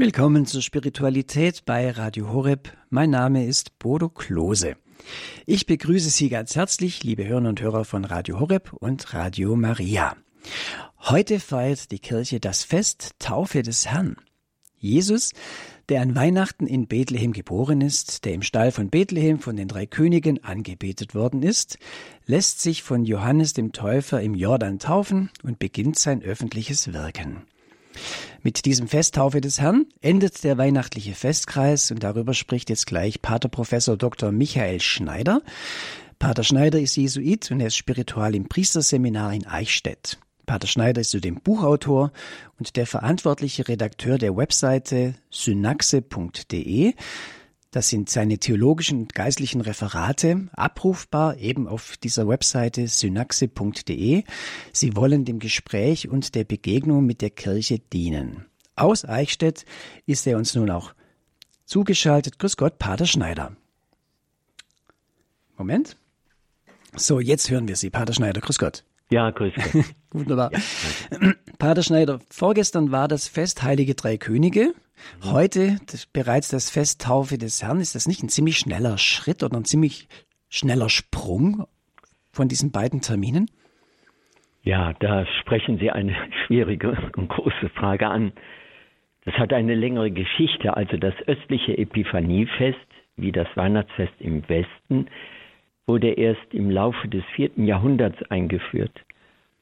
Willkommen zur Spiritualität bei Radio Horeb. Mein Name ist Bodo Klose. Ich begrüße Sie ganz herzlich, liebe Hörner und Hörer von Radio Horeb und Radio Maria. Heute feiert die Kirche das Fest Taufe des Herrn. Jesus, der an Weihnachten in Bethlehem geboren ist, der im Stall von Bethlehem von den drei Königen angebetet worden ist, lässt sich von Johannes dem Täufer im Jordan taufen und beginnt sein öffentliches Wirken. Mit diesem Festtaufe des Herrn endet der weihnachtliche Festkreis und darüber spricht jetzt gleich Pater Professor Dr. Michael Schneider. Pater Schneider ist Jesuit und er ist spiritual im Priesterseminar in Eichstätt. Pater Schneider ist zudem Buchautor und der verantwortliche Redakteur der Webseite synaxe.de. Das sind seine theologischen und geistlichen Referate, abrufbar eben auf dieser Webseite synaxe.de. Sie wollen dem Gespräch und der Begegnung mit der Kirche dienen. Aus Eichstätt ist er uns nun auch zugeschaltet. Grüß Gott, Pater Schneider. Moment. So, jetzt hören wir Sie, Pater Schneider. Grüß Gott. Ja, grüß Gott. Wunderbar. Ja, Pater Schneider, vorgestern war das Fest Heilige Drei Könige. Mhm. Heute das, bereits das Fest Taufe des Herrn. Ist das nicht ein ziemlich schneller Schritt oder ein ziemlich schneller Sprung von diesen beiden Terminen? Ja, da sprechen Sie eine schwierige und große Frage an. Das hat eine längere Geschichte. Also das östliche Epiphaniefest, wie das Weihnachtsfest im Westen, wurde erst im Laufe des vierten Jahrhunderts eingeführt.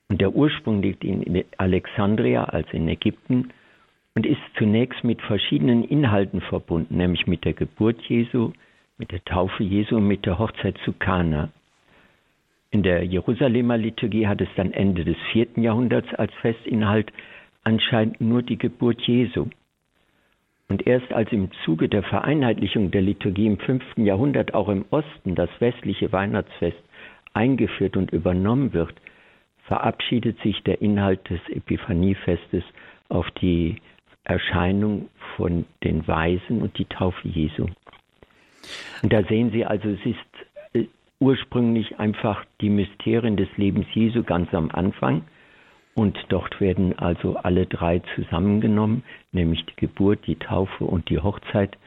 Und der Ursprung liegt in Alexandria, also in Ägypten, und ist zunächst mit verschiedenen Inhalten verbunden, nämlich mit der Geburt Jesu, mit der Taufe Jesu und mit der Hochzeit zu Kana. In der Jerusalemer Liturgie hat es dann Ende des vierten Jahrhunderts als Festinhalt anscheinend nur die Geburt Jesu. Und erst als im Zuge der Vereinheitlichung der Liturgie im fünften Jahrhundert auch im Osten das westliche Weihnachtsfest eingeführt und übernommen wird, verabschiedet sich der Inhalt des Epiphaniefestes auf die Erscheinung von den Weisen und die Taufe Jesu. Und da sehen Sie also, es ist äh, ursprünglich einfach die Mysterien des Lebens Jesu ganz am Anfang. Und dort werden also alle drei zusammengenommen, nämlich die Geburt, die Taufe und die Hochzeit.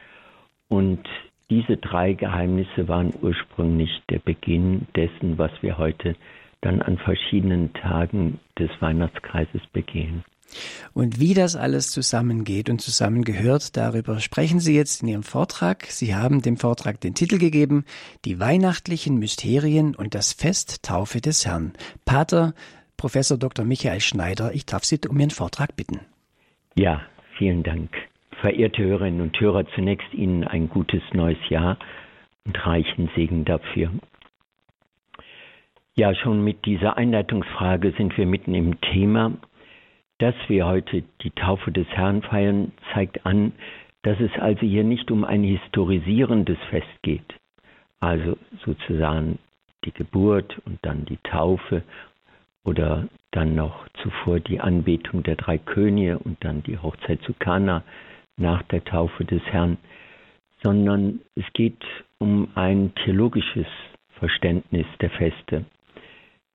Und diese drei Geheimnisse waren ursprünglich der Beginn dessen, was wir heute dann an verschiedenen Tagen des Weihnachtskreises begehen. Und wie das alles zusammengeht und zusammengehört, darüber sprechen Sie jetzt in Ihrem Vortrag. Sie haben dem Vortrag den Titel gegeben, Die weihnachtlichen Mysterien und das Fest Taufe des Herrn. Pater Professor Dr. Michael Schneider, ich darf Sie um Ihren Vortrag bitten. Ja, vielen Dank. Verehrte Hörerinnen und Hörer, zunächst Ihnen ein gutes neues Jahr und reichen Segen dafür. Ja, schon mit dieser Einleitungsfrage sind wir mitten im Thema. Dass wir heute die Taufe des Herrn feiern, zeigt an, dass es also hier nicht um ein historisierendes Fest geht. Also sozusagen die Geburt und dann die Taufe oder dann noch zuvor die Anbetung der drei Könige und dann die Hochzeit zu Kana nach der Taufe des Herrn, sondern es geht um ein theologisches Verständnis der Feste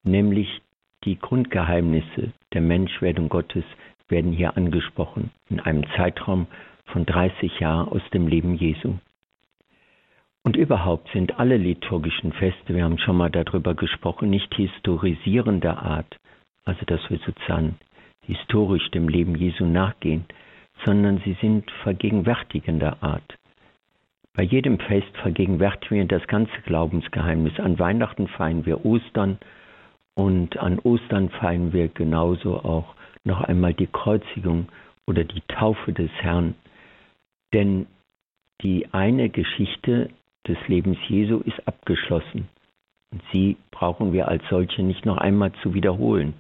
nämlich die Grundgeheimnisse der Menschwerdung Gottes werden hier angesprochen in einem Zeitraum von 30 Jahren aus dem Leben Jesu. Und überhaupt sind alle liturgischen Feste, wir haben schon mal darüber gesprochen, nicht historisierender Art, also dass wir sozusagen historisch dem Leben Jesu nachgehen, sondern sie sind vergegenwärtigender Art. Bei jedem Fest vergegenwärtigen wir das ganze Glaubensgeheimnis. An Weihnachten feiern wir Ostern, und an Ostern feiern wir genauso auch noch einmal die Kreuzigung oder die Taufe des Herrn. Denn die eine Geschichte des Lebens Jesu ist abgeschlossen. Und sie brauchen wir als solche nicht noch einmal zu wiederholen.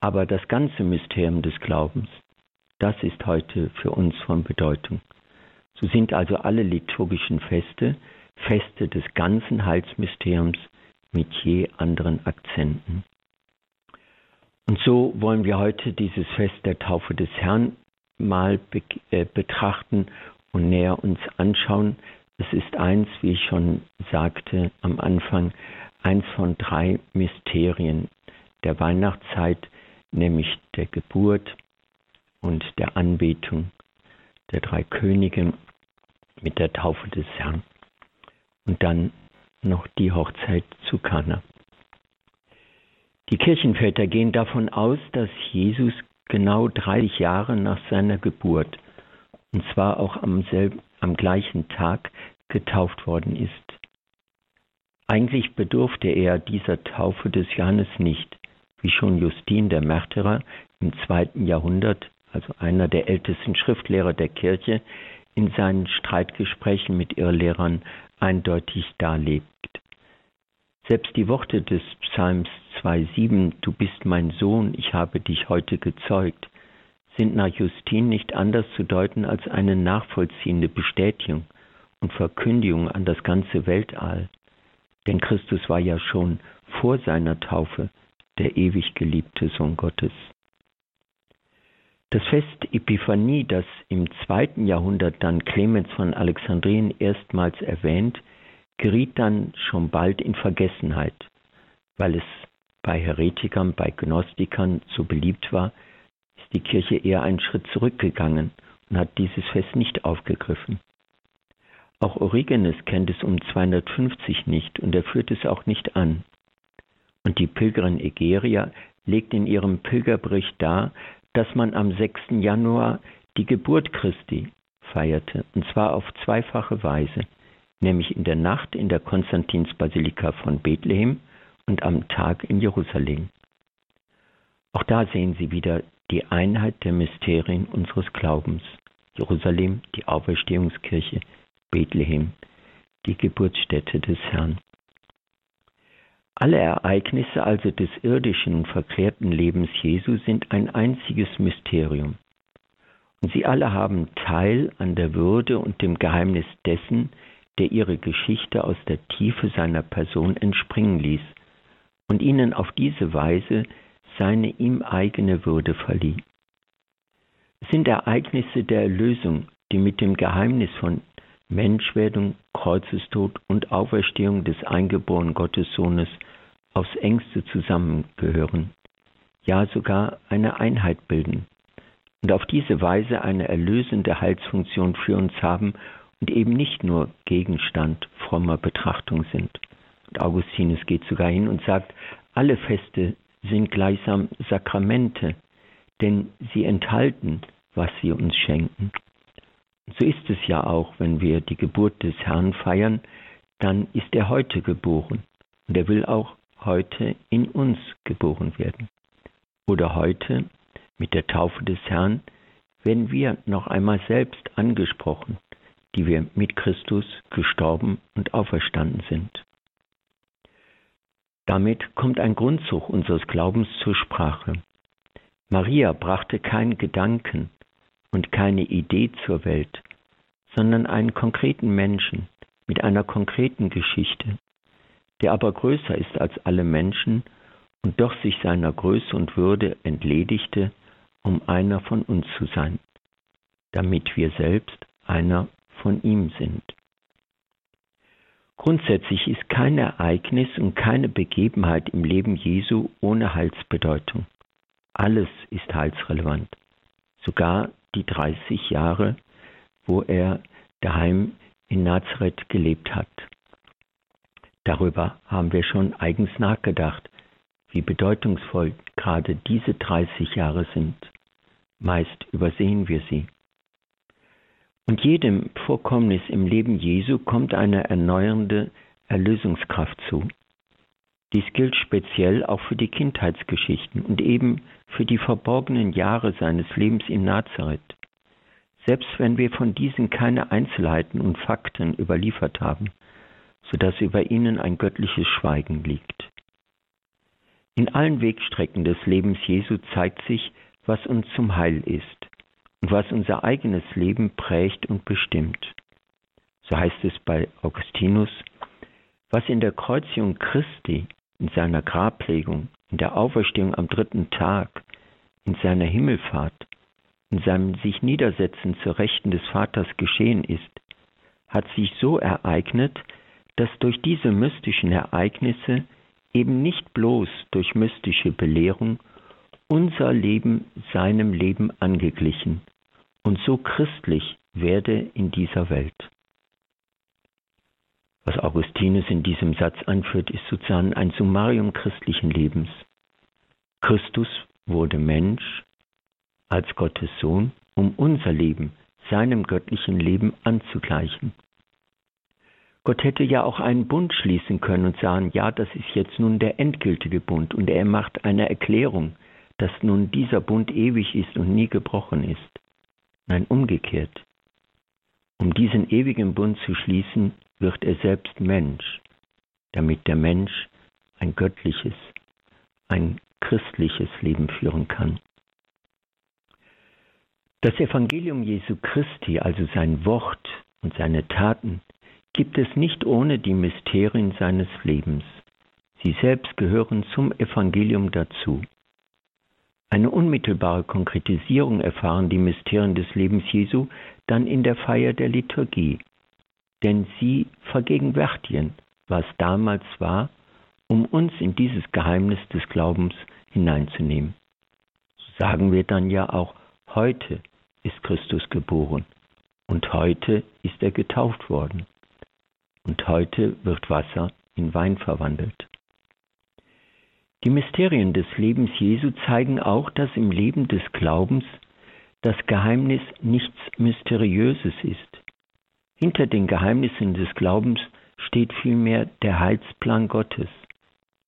Aber das ganze Mysterium des Glaubens, das ist heute für uns von Bedeutung. So sind also alle liturgischen Feste Feste des ganzen Heilsmysteriums mit je anderen Akzenten. Und so wollen wir heute dieses Fest der Taufe des Herrn mal be äh, betrachten und näher uns anschauen. Es ist eins, wie ich schon sagte am Anfang, eins von drei Mysterien der Weihnachtszeit, nämlich der Geburt und der Anbetung der drei Könige mit der Taufe des Herrn und dann noch die Hochzeit zu Kana. Die Kirchenväter gehen davon aus, dass Jesus genau 30 Jahre nach seiner Geburt, und zwar auch am, selben, am gleichen Tag, getauft worden ist. Eigentlich bedurfte er dieser Taufe des Johannes nicht, wie schon Justin der Märtyrer im zweiten Jahrhundert, also einer der ältesten Schriftlehrer der Kirche, in seinen Streitgesprächen mit Irrlehrern eindeutig darlegt. Selbst die Worte des Psalms 2,7, Du bist mein Sohn, ich habe dich heute gezeugt, sind nach Justin nicht anders zu deuten als eine nachvollziehende Bestätigung und Verkündigung an das ganze Weltall. Denn Christus war ja schon vor seiner Taufe der ewig geliebte Sohn Gottes. Das Fest Epiphanie, das im zweiten Jahrhundert dann Clemens von Alexandrien erstmals erwähnt, geriet dann schon bald in Vergessenheit, weil es bei Heretikern, bei Gnostikern so beliebt war, ist die Kirche eher einen Schritt zurückgegangen und hat dieses Fest nicht aufgegriffen. Auch Origenes kennt es um 250 nicht und er führt es auch nicht an. Und die Pilgerin Egeria legt in ihrem Pilgerbericht dar, dass man am 6. Januar die Geburt Christi feierte, und zwar auf zweifache Weise, nämlich in der Nacht in der Konstantinsbasilika von Bethlehem und am Tag in Jerusalem. Auch da sehen Sie wieder die Einheit der Mysterien unseres Glaubens. Jerusalem, die Auferstehungskirche, Bethlehem, die Geburtsstätte des Herrn. Alle Ereignisse also des irdischen, verklärten Lebens Jesu sind ein einziges Mysterium. Und sie alle haben Teil an der Würde und dem Geheimnis dessen, der ihre Geschichte aus der Tiefe seiner Person entspringen ließ und ihnen auf diese Weise seine ihm eigene Würde verlieh. Es sind Ereignisse der Erlösung, die mit dem Geheimnis von Menschwerdung, Kreuzestod und Auferstehung des eingeborenen Gottessohnes aufs engste zusammengehören, ja sogar eine Einheit bilden und auf diese Weise eine erlösende Heilsfunktion für uns haben und eben nicht nur Gegenstand frommer Betrachtung sind. Und Augustinus geht sogar hin und sagt, alle Feste sind gleichsam Sakramente, denn sie enthalten, was sie uns schenken. So ist es ja auch, wenn wir die Geburt des Herrn feiern, dann ist er heute geboren und er will auch heute in uns geboren werden. Oder heute mit der Taufe des Herrn werden wir noch einmal selbst angesprochen, die wir mit Christus gestorben und auferstanden sind. Damit kommt ein Grundzug unseres Glaubens zur Sprache. Maria brachte keinen Gedanken, und keine Idee zur Welt, sondern einen konkreten Menschen mit einer konkreten Geschichte, der aber größer ist als alle Menschen und doch sich seiner Größe und Würde entledigte, um einer von uns zu sein, damit wir selbst einer von ihm sind. Grundsätzlich ist kein Ereignis und keine Begebenheit im Leben Jesu ohne Heilsbedeutung. Alles ist heilsrelevant, sogar die 30 Jahre, wo er daheim in Nazareth gelebt hat. Darüber haben wir schon eigens nachgedacht, wie bedeutungsvoll gerade diese 30 Jahre sind. Meist übersehen wir sie. Und jedem Vorkommnis im Leben Jesu kommt eine erneuernde Erlösungskraft zu. Dies gilt speziell auch für die Kindheitsgeschichten und eben für die verborgenen Jahre seines Lebens in Nazareth. Selbst wenn wir von diesen keine Einzelheiten und Fakten überliefert haben, so dass über ihnen ein göttliches Schweigen liegt. In allen Wegstrecken des Lebens Jesu zeigt sich, was uns zum Heil ist und was unser eigenes Leben prägt und bestimmt. So heißt es bei Augustinus, was in der Kreuzigung Christi in seiner Grablegung, in der Auferstehung am dritten Tag, in seiner Himmelfahrt, in seinem sich niedersetzen zur Rechten des Vaters geschehen ist, hat sich so ereignet, dass durch diese mystischen Ereignisse eben nicht bloß durch mystische Belehrung unser Leben seinem Leben angeglichen und so christlich werde in dieser Welt. Was Augustinus in diesem Satz anführt, ist sozusagen ein Summarium christlichen Lebens. Christus wurde Mensch als Gottes Sohn, um unser Leben seinem göttlichen Leben anzugleichen. Gott hätte ja auch einen Bund schließen können und sagen, ja, das ist jetzt nun der endgültige Bund und er macht eine Erklärung, dass nun dieser Bund ewig ist und nie gebrochen ist. Nein, umgekehrt. Um diesen ewigen Bund zu schließen, wird er selbst Mensch, damit der Mensch ein göttliches, ein christliches Leben führen kann. Das Evangelium Jesu Christi, also sein Wort und seine Taten, gibt es nicht ohne die Mysterien seines Lebens. Sie selbst gehören zum Evangelium dazu. Eine unmittelbare Konkretisierung erfahren die Mysterien des Lebens Jesu dann in der Feier der Liturgie, denn sie vergegenwärtigen, was damals war, um uns in dieses Geheimnis des Glaubens hineinzunehmen. So sagen wir dann ja auch, heute ist Christus geboren und heute ist er getauft worden und heute wird Wasser in Wein verwandelt. Die Mysterien des Lebens Jesu zeigen auch, dass im Leben des Glaubens das Geheimnis nichts Mysteriöses ist. Hinter den Geheimnissen des Glaubens steht vielmehr der Heilsplan Gottes,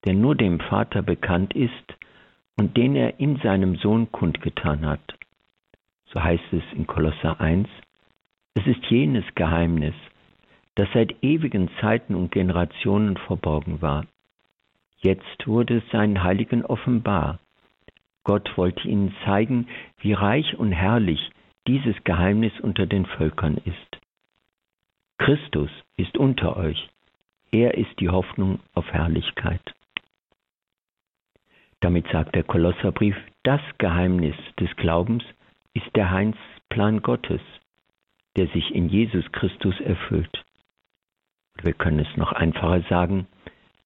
der nur dem Vater bekannt ist und den er in seinem Sohn kundgetan hat. So heißt es in Kolosser 1, es ist jenes Geheimnis, das seit ewigen Zeiten und Generationen verborgen war. Jetzt wurde es seinen Heiligen offenbar. Gott wollte ihnen zeigen, wie reich und herrlich dieses Geheimnis unter den Völkern ist. Christus ist unter euch. Er ist die Hoffnung auf Herrlichkeit. Damit sagt der Kolosserbrief, das Geheimnis des Glaubens ist der Heilsplan Gottes, der sich in Jesus Christus erfüllt. Wir können es noch einfacher sagen,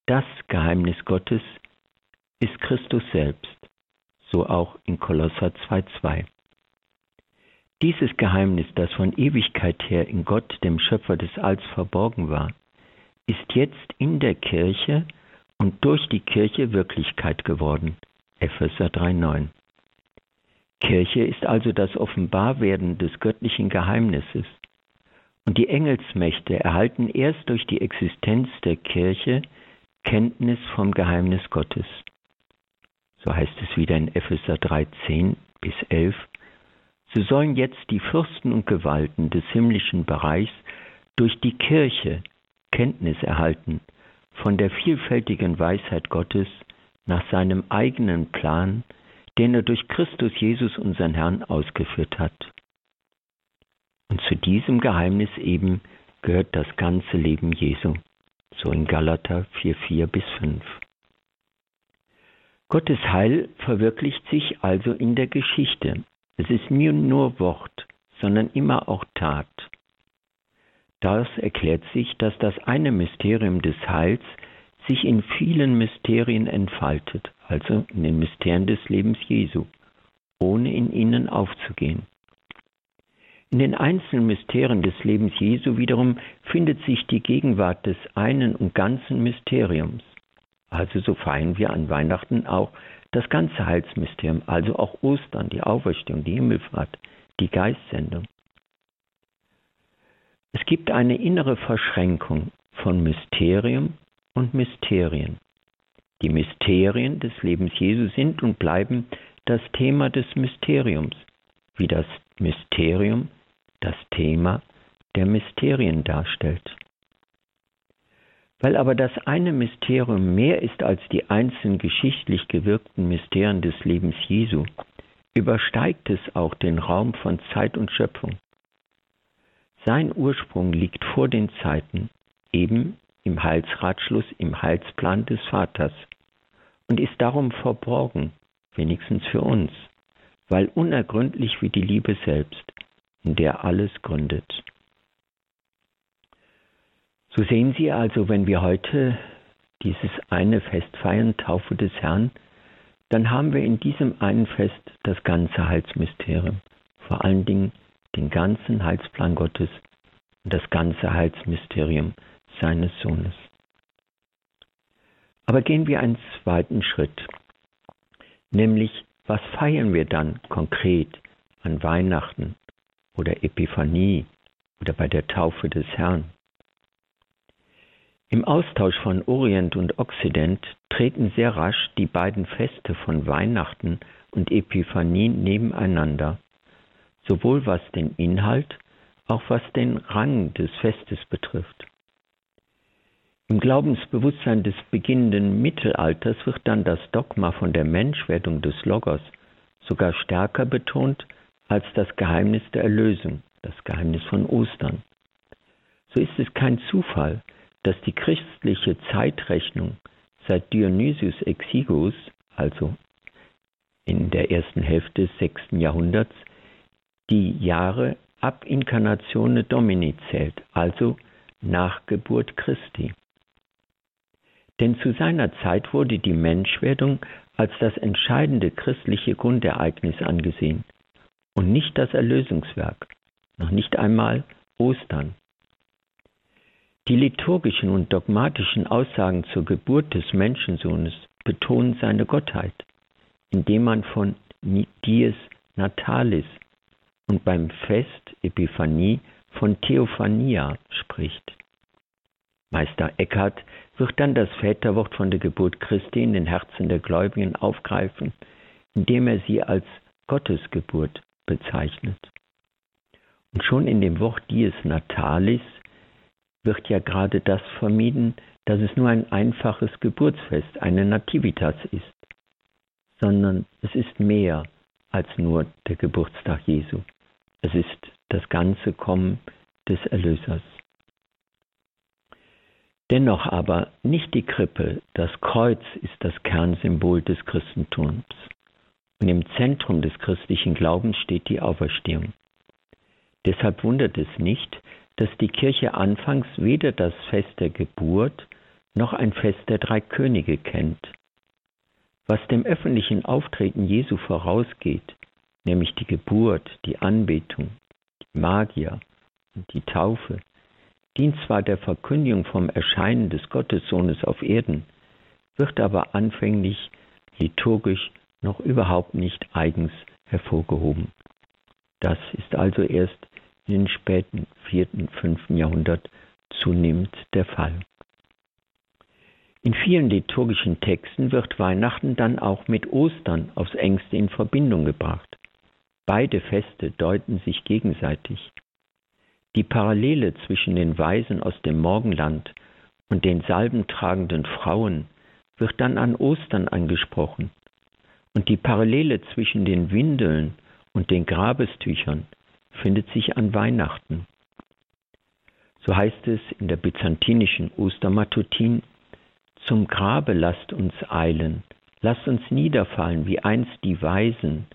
das Geheimnis Gottes ist Christus selbst, so auch in Kolosser 2.2. Dieses Geheimnis, das von Ewigkeit her in Gott, dem Schöpfer des Alls, verborgen war, ist jetzt in der Kirche und durch die Kirche Wirklichkeit geworden. Epheser 3,9. Kirche ist also das Offenbarwerden des göttlichen Geheimnisses. Und die Engelsmächte erhalten erst durch die Existenz der Kirche Kenntnis vom Geheimnis Gottes. So heißt es wieder in Epheser 3,10 bis 11. So sollen jetzt die Fürsten und Gewalten des himmlischen Bereichs durch die Kirche Kenntnis erhalten von der vielfältigen Weisheit Gottes nach seinem eigenen Plan, den er durch Christus Jesus unseren Herrn ausgeführt hat. Und zu diesem Geheimnis eben gehört das ganze Leben Jesu, so in Galater 4,4 bis 5. Gottes Heil verwirklicht sich also in der Geschichte, es ist nie nur Wort, sondern immer auch Tat. Daraus erklärt sich, dass das eine Mysterium des Heils sich in vielen Mysterien entfaltet, also in den Mysterien des Lebens Jesu, ohne in ihnen aufzugehen. In den einzelnen Mysterien des Lebens Jesu wiederum findet sich die Gegenwart des einen und ganzen Mysteriums. Also so feiern wir an Weihnachten auch das ganze Heilsmysterium, also auch Ostern, die Auferstehung, die Himmelfahrt, die Geistsendung. Es gibt eine innere Verschränkung von Mysterium und Mysterien. Die Mysterien des Lebens Jesu sind und bleiben das Thema des Mysteriums, wie das Mysterium das Thema der Mysterien darstellt. Weil aber das eine Mysterium mehr ist als die einzelnen geschichtlich gewirkten Mysterien des Lebens Jesu, übersteigt es auch den Raum von Zeit und Schöpfung. Sein Ursprung liegt vor den Zeiten, eben im Heilsratschluss, im Heilsplan des Vaters und ist darum verborgen, wenigstens für uns, weil unergründlich wie die Liebe selbst, in der alles gründet. So sehen Sie also, wenn wir heute dieses eine Fest feiern, Taufe des Herrn, dann haben wir in diesem einen Fest das ganze Heilsmysterium, vor allen Dingen den ganzen Heilsplan Gottes und das ganze Heilsmysterium seines Sohnes. Aber gehen wir einen zweiten Schritt, nämlich was feiern wir dann konkret an Weihnachten oder Epiphanie oder bei der Taufe des Herrn? Im Austausch von Orient und Okzident treten sehr rasch die beiden Feste von Weihnachten und Epiphanie nebeneinander, sowohl was den Inhalt, auch was den Rang des Festes betrifft. Im Glaubensbewusstsein des beginnenden Mittelalters wird dann das Dogma von der Menschwerdung des Logos sogar stärker betont als das Geheimnis der Erlösung, das Geheimnis von Ostern. So ist es kein Zufall, dass die christliche Zeitrechnung seit Dionysius Exiguus, also in der ersten Hälfte des sechsten Jahrhunderts, die Jahre ab Inkarnatione Domini zählt, also nach Geburt Christi. Denn zu seiner Zeit wurde die Menschwerdung als das entscheidende christliche Grundereignis angesehen und nicht das Erlösungswerk, noch nicht einmal Ostern. Die liturgischen und dogmatischen Aussagen zur Geburt des Menschensohnes betonen seine Gottheit, indem man von Dies Natalis und beim Fest Epiphanie von Theophania spricht. Meister Eckhart wird dann das Väterwort von der Geburt Christi in den Herzen der Gläubigen aufgreifen, indem er sie als Gottesgeburt bezeichnet. Und schon in dem Wort Dies Natalis wird ja gerade das vermieden, dass es nur ein einfaches Geburtsfest, eine Nativitas ist, sondern es ist mehr als nur der Geburtstag Jesu. Es ist das ganze Kommen des Erlösers. Dennoch aber nicht die Krippe, das Kreuz ist das Kernsymbol des Christentums. Und im Zentrum des christlichen Glaubens steht die Auferstehung. Deshalb wundert es nicht, dass die Kirche anfangs weder das Fest der Geburt noch ein Fest der drei Könige kennt. Was dem öffentlichen Auftreten Jesu vorausgeht, nämlich die Geburt, die Anbetung, die Magier und die Taufe, dient zwar der Verkündigung vom Erscheinen des Gottessohnes auf Erden, wird aber anfänglich liturgisch noch überhaupt nicht eigens hervorgehoben. Das ist also erst den späten vierten, fünften Jahrhundert zunehmend der Fall. In vielen liturgischen Texten wird Weihnachten dann auch mit Ostern aufs engste in Verbindung gebracht. Beide Feste deuten sich gegenseitig. Die Parallele zwischen den Weisen aus dem Morgenland und den salbentragenden Frauen wird dann an Ostern angesprochen. Und die Parallele zwischen den Windeln und den Grabestüchern findet sich an Weihnachten. So heißt es in der byzantinischen Ostermatutin, zum Grabe lasst uns eilen, lasst uns niederfallen wie einst die Weisen,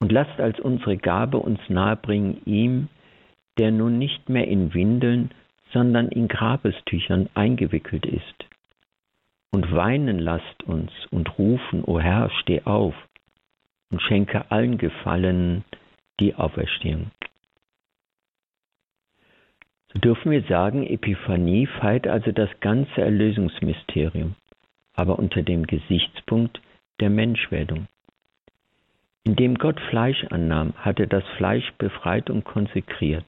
und lasst als unsere Gabe uns nahebringen ihm, der nun nicht mehr in Windeln, sondern in Grabestüchern eingewickelt ist. Und weinen lasst uns und rufen, O Herr, steh auf und schenke allen Gefallenen die Auferstehung. So dürfen wir sagen, Epiphanie feiert also das ganze Erlösungsmysterium, aber unter dem Gesichtspunkt der Menschwerdung. Indem Gott Fleisch annahm, hat er das Fleisch befreit und konsekriert.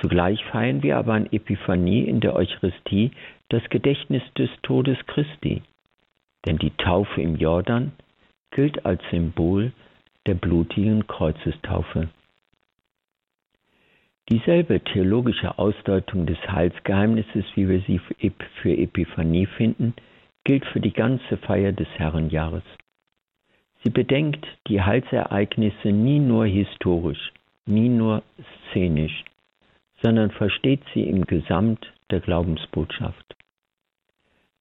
Zugleich feiern wir aber an Epiphanie in der Eucharistie das Gedächtnis des Todes Christi, denn die Taufe im Jordan gilt als Symbol der blutigen Kreuzestaufe. Dieselbe theologische Ausdeutung des Heilsgeheimnisses, wie wir sie für Epiphanie finden, gilt für die ganze Feier des Herrenjahres. Sie bedenkt die Heilsereignisse nie nur historisch, nie nur szenisch, sondern versteht sie im Gesamt der Glaubensbotschaft.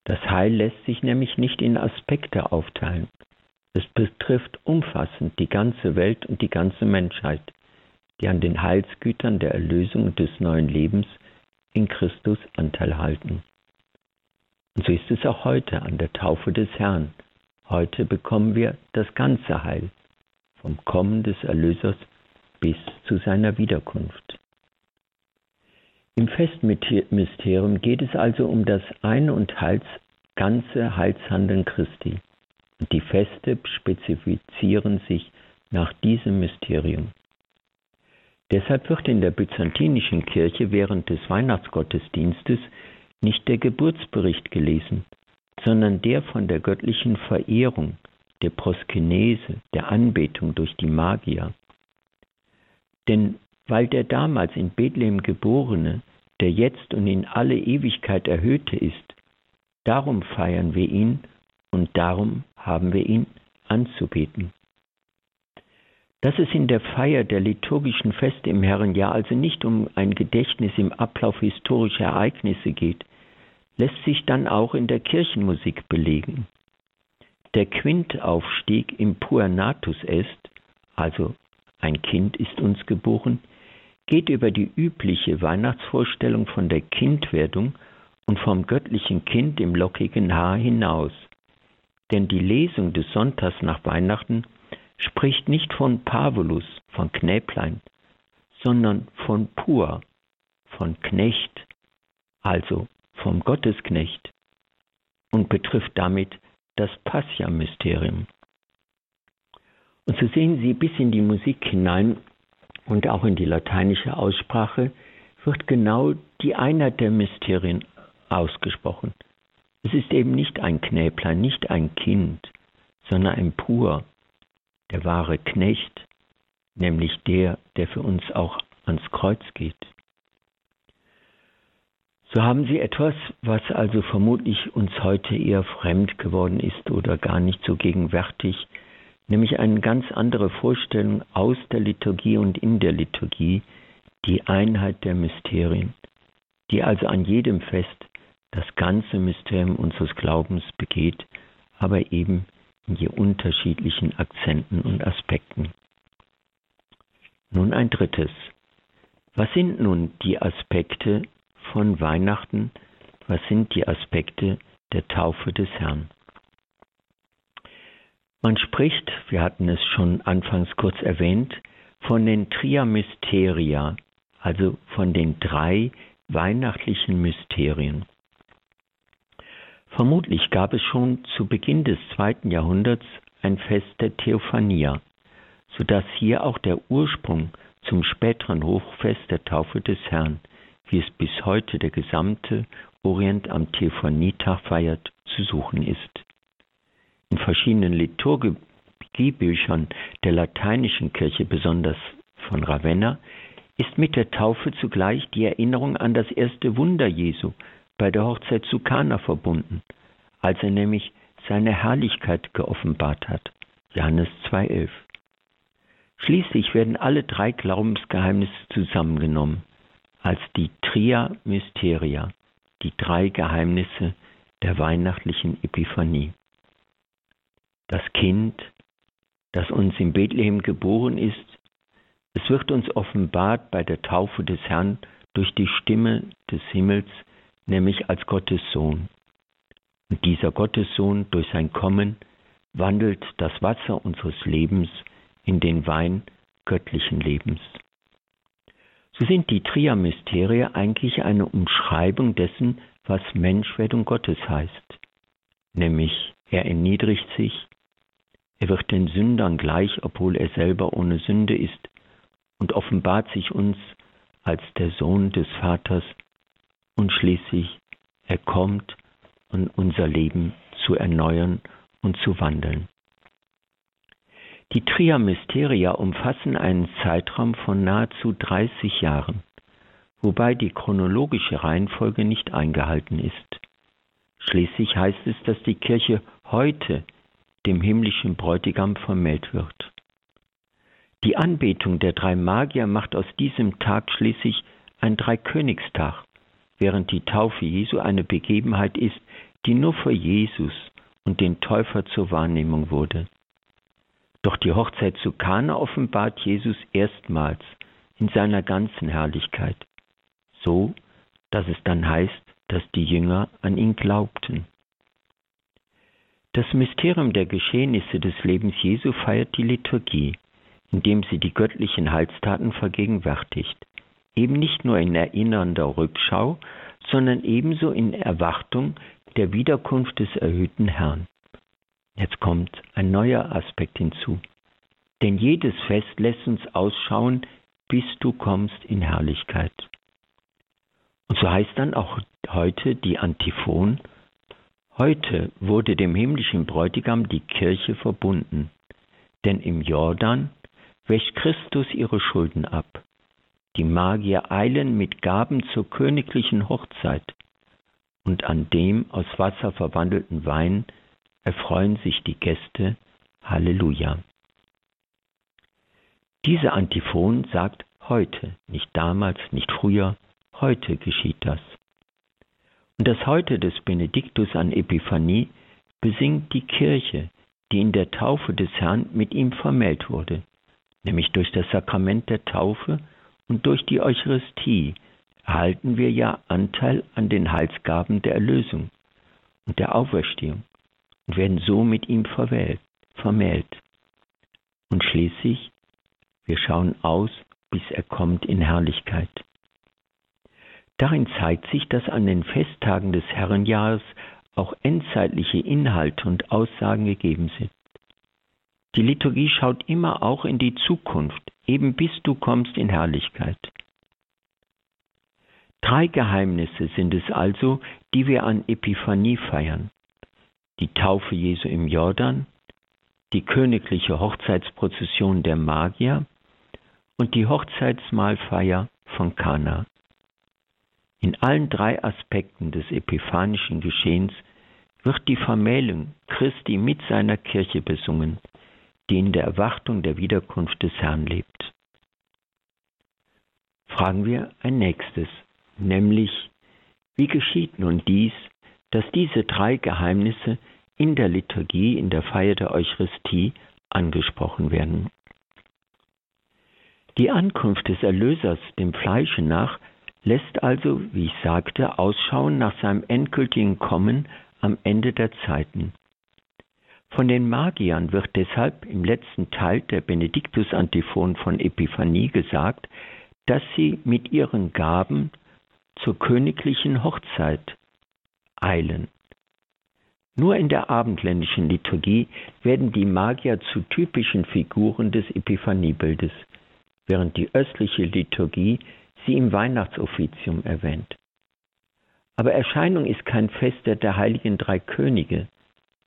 Das Heil lässt sich nämlich nicht in Aspekte aufteilen, es betrifft umfassend die ganze Welt und die ganze Menschheit, die an den Heilsgütern der Erlösung und des neuen Lebens in Christus Anteil halten. Und so ist es auch heute an der Taufe des Herrn. Heute bekommen wir das ganze Heil vom Kommen des Erlösers bis zu seiner Wiederkunft. Im Festmysterium geht es also um das eine und Heils, ganze Heilshandeln Christi. Die Feste spezifizieren sich nach diesem Mysterium. Deshalb wird in der byzantinischen Kirche während des Weihnachtsgottesdienstes nicht der Geburtsbericht gelesen, sondern der von der göttlichen Verehrung, der Proskenese, der Anbetung durch die Magier. Denn weil der damals in Bethlehem geborene, der jetzt und in alle Ewigkeit erhöhte ist, darum feiern wir ihn und darum haben wir ihn anzubeten. Dass es in der Feier der liturgischen Feste im Herrenjahr also nicht um ein Gedächtnis im Ablauf historischer Ereignisse geht, lässt sich dann auch in der Kirchenmusik belegen. Der Quintaufstieg im Puernatus est, also ein Kind ist uns geboren, geht über die übliche Weihnachtsvorstellung von der Kindwerdung und vom göttlichen Kind im lockigen Haar hinaus. Denn die Lesung des Sonntags nach Weihnachten spricht nicht von Pavulus, von Knäblein, sondern von Pur, von Knecht, also vom Gottesknecht und betrifft damit das Passia-Mysterium. Und so sehen Sie bis in die Musik hinein und auch in die lateinische Aussprache wird genau die Einheit der Mysterien ausgesprochen. Es ist eben nicht ein Knäblein, nicht ein Kind, sondern ein Pur, der wahre Knecht, nämlich der, der für uns auch ans Kreuz geht. So haben Sie etwas, was also vermutlich uns heute eher fremd geworden ist oder gar nicht so gegenwärtig, nämlich eine ganz andere Vorstellung aus der Liturgie und in der Liturgie, die Einheit der Mysterien, die also an jedem Fest das ganze Mysterium unseres Glaubens begeht, aber eben in je unterschiedlichen Akzenten und Aspekten. Nun ein drittes. Was sind nun die Aspekte von Weihnachten? Was sind die Aspekte der Taufe des Herrn? Man spricht, wir hatten es schon anfangs kurz erwähnt, von den Tria Mysteria, also von den drei weihnachtlichen Mysterien. Vermutlich gab es schon zu Beginn des zweiten Jahrhunderts ein Fest der Theophania, so dass hier auch der Ursprung zum späteren Hochfest der Taufe des Herrn, wie es bis heute der gesamte Orient am Theophanietag feiert, zu suchen ist. In verschiedenen Liturgiebüchern der lateinischen Kirche, besonders von Ravenna, ist mit der Taufe zugleich die Erinnerung an das erste Wunder Jesu, bei der Hochzeit zu Kana verbunden, als er nämlich seine Herrlichkeit geoffenbart hat. Johannes 2,11. Schließlich werden alle drei Glaubensgeheimnisse zusammengenommen als die Tria Mysteria, die drei Geheimnisse der weihnachtlichen Epiphanie. Das Kind, das uns in Bethlehem geboren ist, es wird uns offenbart bei der Taufe des Herrn durch die Stimme des Himmels, nämlich als Gottes Sohn. Und dieser Gottessohn durch sein Kommen wandelt das Wasser unseres Lebens in den Wein göttlichen Lebens. So sind die Tria-Mysterie eigentlich eine Umschreibung dessen, was Menschwerdung Gottes heißt. Nämlich, er erniedrigt sich, er wird den Sündern gleich, obwohl er selber ohne Sünde ist, und offenbart sich uns als der Sohn des Vaters und schließlich er kommt, um unser Leben zu erneuern und zu wandeln. Die Tria Mysteria umfassen einen Zeitraum von nahezu 30 Jahren, wobei die chronologische Reihenfolge nicht eingehalten ist. Schließlich heißt es, dass die Kirche heute dem himmlischen Bräutigam vermählt wird. Die Anbetung der drei Magier macht aus diesem Tag schließlich ein Dreikönigstag, während die Taufe Jesu eine Begebenheit ist, die nur für Jesus und den Täufer zur Wahrnehmung wurde. Doch die Hochzeit zu Kana offenbart Jesus erstmals in seiner ganzen Herrlichkeit, so dass es dann heißt, dass die Jünger an ihn glaubten. Das Mysterium der Geschehnisse des Lebens Jesu feiert die Liturgie, indem sie die göttlichen Heilstaten vergegenwärtigt, eben nicht nur in erinnernder Rückschau, sondern ebenso in Erwartung der Wiederkunft des erhöhten Herrn. Jetzt kommt ein neuer Aspekt hinzu. Denn jedes Fest lässt uns ausschauen, bis du kommst in Herrlichkeit. Und so heißt dann auch heute die Antiphon, heute wurde dem himmlischen Bräutigam die Kirche verbunden, denn im Jordan wäscht Christus ihre Schulden ab. Die Magier eilen mit Gaben zur königlichen Hochzeit, und an dem aus Wasser verwandelten Wein erfreuen sich die Gäste. Halleluja. Diese Antiphon sagt heute, nicht damals, nicht früher, heute geschieht das. Und das Heute des Benediktus an Epiphanie besingt die Kirche, die in der Taufe des Herrn mit ihm vermählt wurde, nämlich durch das Sakrament der Taufe und durch die Eucharistie erhalten wir ja Anteil an den Heilsgaben der Erlösung und der Auferstehung und werden so mit ihm verwählt, vermählt. Und schließlich, wir schauen aus, bis er kommt in Herrlichkeit. Darin zeigt sich, dass an den Festtagen des Herrenjahres auch endzeitliche Inhalte und Aussagen gegeben sind. Die Liturgie schaut immer auch in die Zukunft, eben bis du kommst in Herrlichkeit. Drei Geheimnisse sind es also, die wir an Epiphanie feiern. Die Taufe Jesu im Jordan, die königliche Hochzeitsprozession der Magier und die Hochzeitsmahlfeier von Kana. In allen drei Aspekten des epiphanischen Geschehens wird die Vermählung Christi mit seiner Kirche besungen, die in der Erwartung der Wiederkunft des Herrn lebt. Fragen wir ein nächstes, nämlich, wie geschieht nun dies, dass diese drei Geheimnisse in der Liturgie, in der Feier der Eucharistie angesprochen werden? Die Ankunft des Erlösers dem Fleische nach lässt also, wie ich sagte, ausschauen nach seinem endgültigen Kommen am Ende der Zeiten. Von den Magiern wird deshalb im letzten Teil der Benediktus-Antiphon von Epiphanie gesagt, dass sie mit ihren Gaben zur königlichen Hochzeit eilen. Nur in der abendländischen Liturgie werden die Magier zu typischen Figuren des Epiphaniebildes, während die östliche Liturgie sie im Weihnachtsoffizium erwähnt. Aber Erscheinung ist kein Fest der heiligen drei Könige,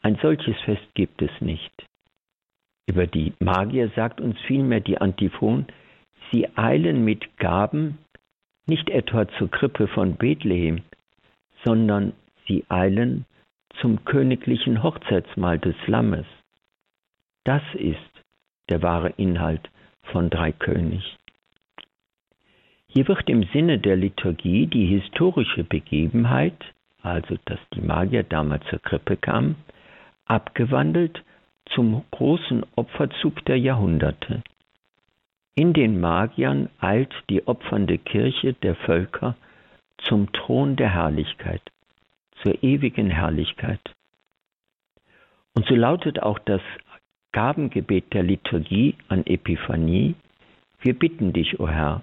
ein solches Fest gibt es nicht. Über die Magier sagt uns vielmehr die Antiphon, sie eilen mit Gaben nicht etwa zur Krippe von Bethlehem, sondern sie eilen zum königlichen Hochzeitsmahl des Lammes. Das ist der wahre Inhalt von Dreikönig. Hier wird im Sinne der Liturgie die historische Begebenheit, also dass die Magier damals zur Krippe kamen, abgewandelt zum großen Opferzug der Jahrhunderte. In den Magiern eilt die opfernde Kirche der Völker zum Thron der Herrlichkeit, zur ewigen Herrlichkeit. Und so lautet auch das Gabengebet der Liturgie an Epiphanie, wir bitten dich, o Herr,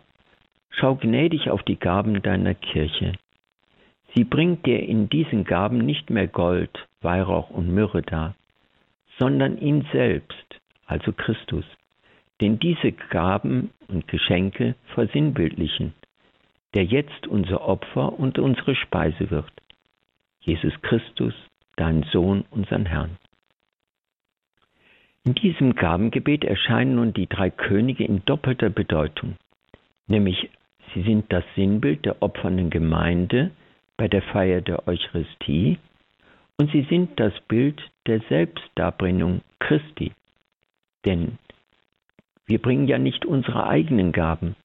schau gnädig auf die Gaben deiner Kirche. Sie bringt dir in diesen Gaben nicht mehr Gold, Weihrauch und Myrrhe dar, sondern ihn selbst, also Christus, den diese Gaben und Geschenke versinnbildlichen, der jetzt unser Opfer und unsere Speise wird. Jesus Christus, dein Sohn, unseren Herrn. In diesem Gabengebet erscheinen nun die drei Könige in doppelter Bedeutung, nämlich sie sind das Sinnbild der opfernden Gemeinde bei der Feier der Eucharistie und sie sind das Bild der Selbstdarbringung Christi. Denn wir bringen ja nicht unsere eigenen Gaben,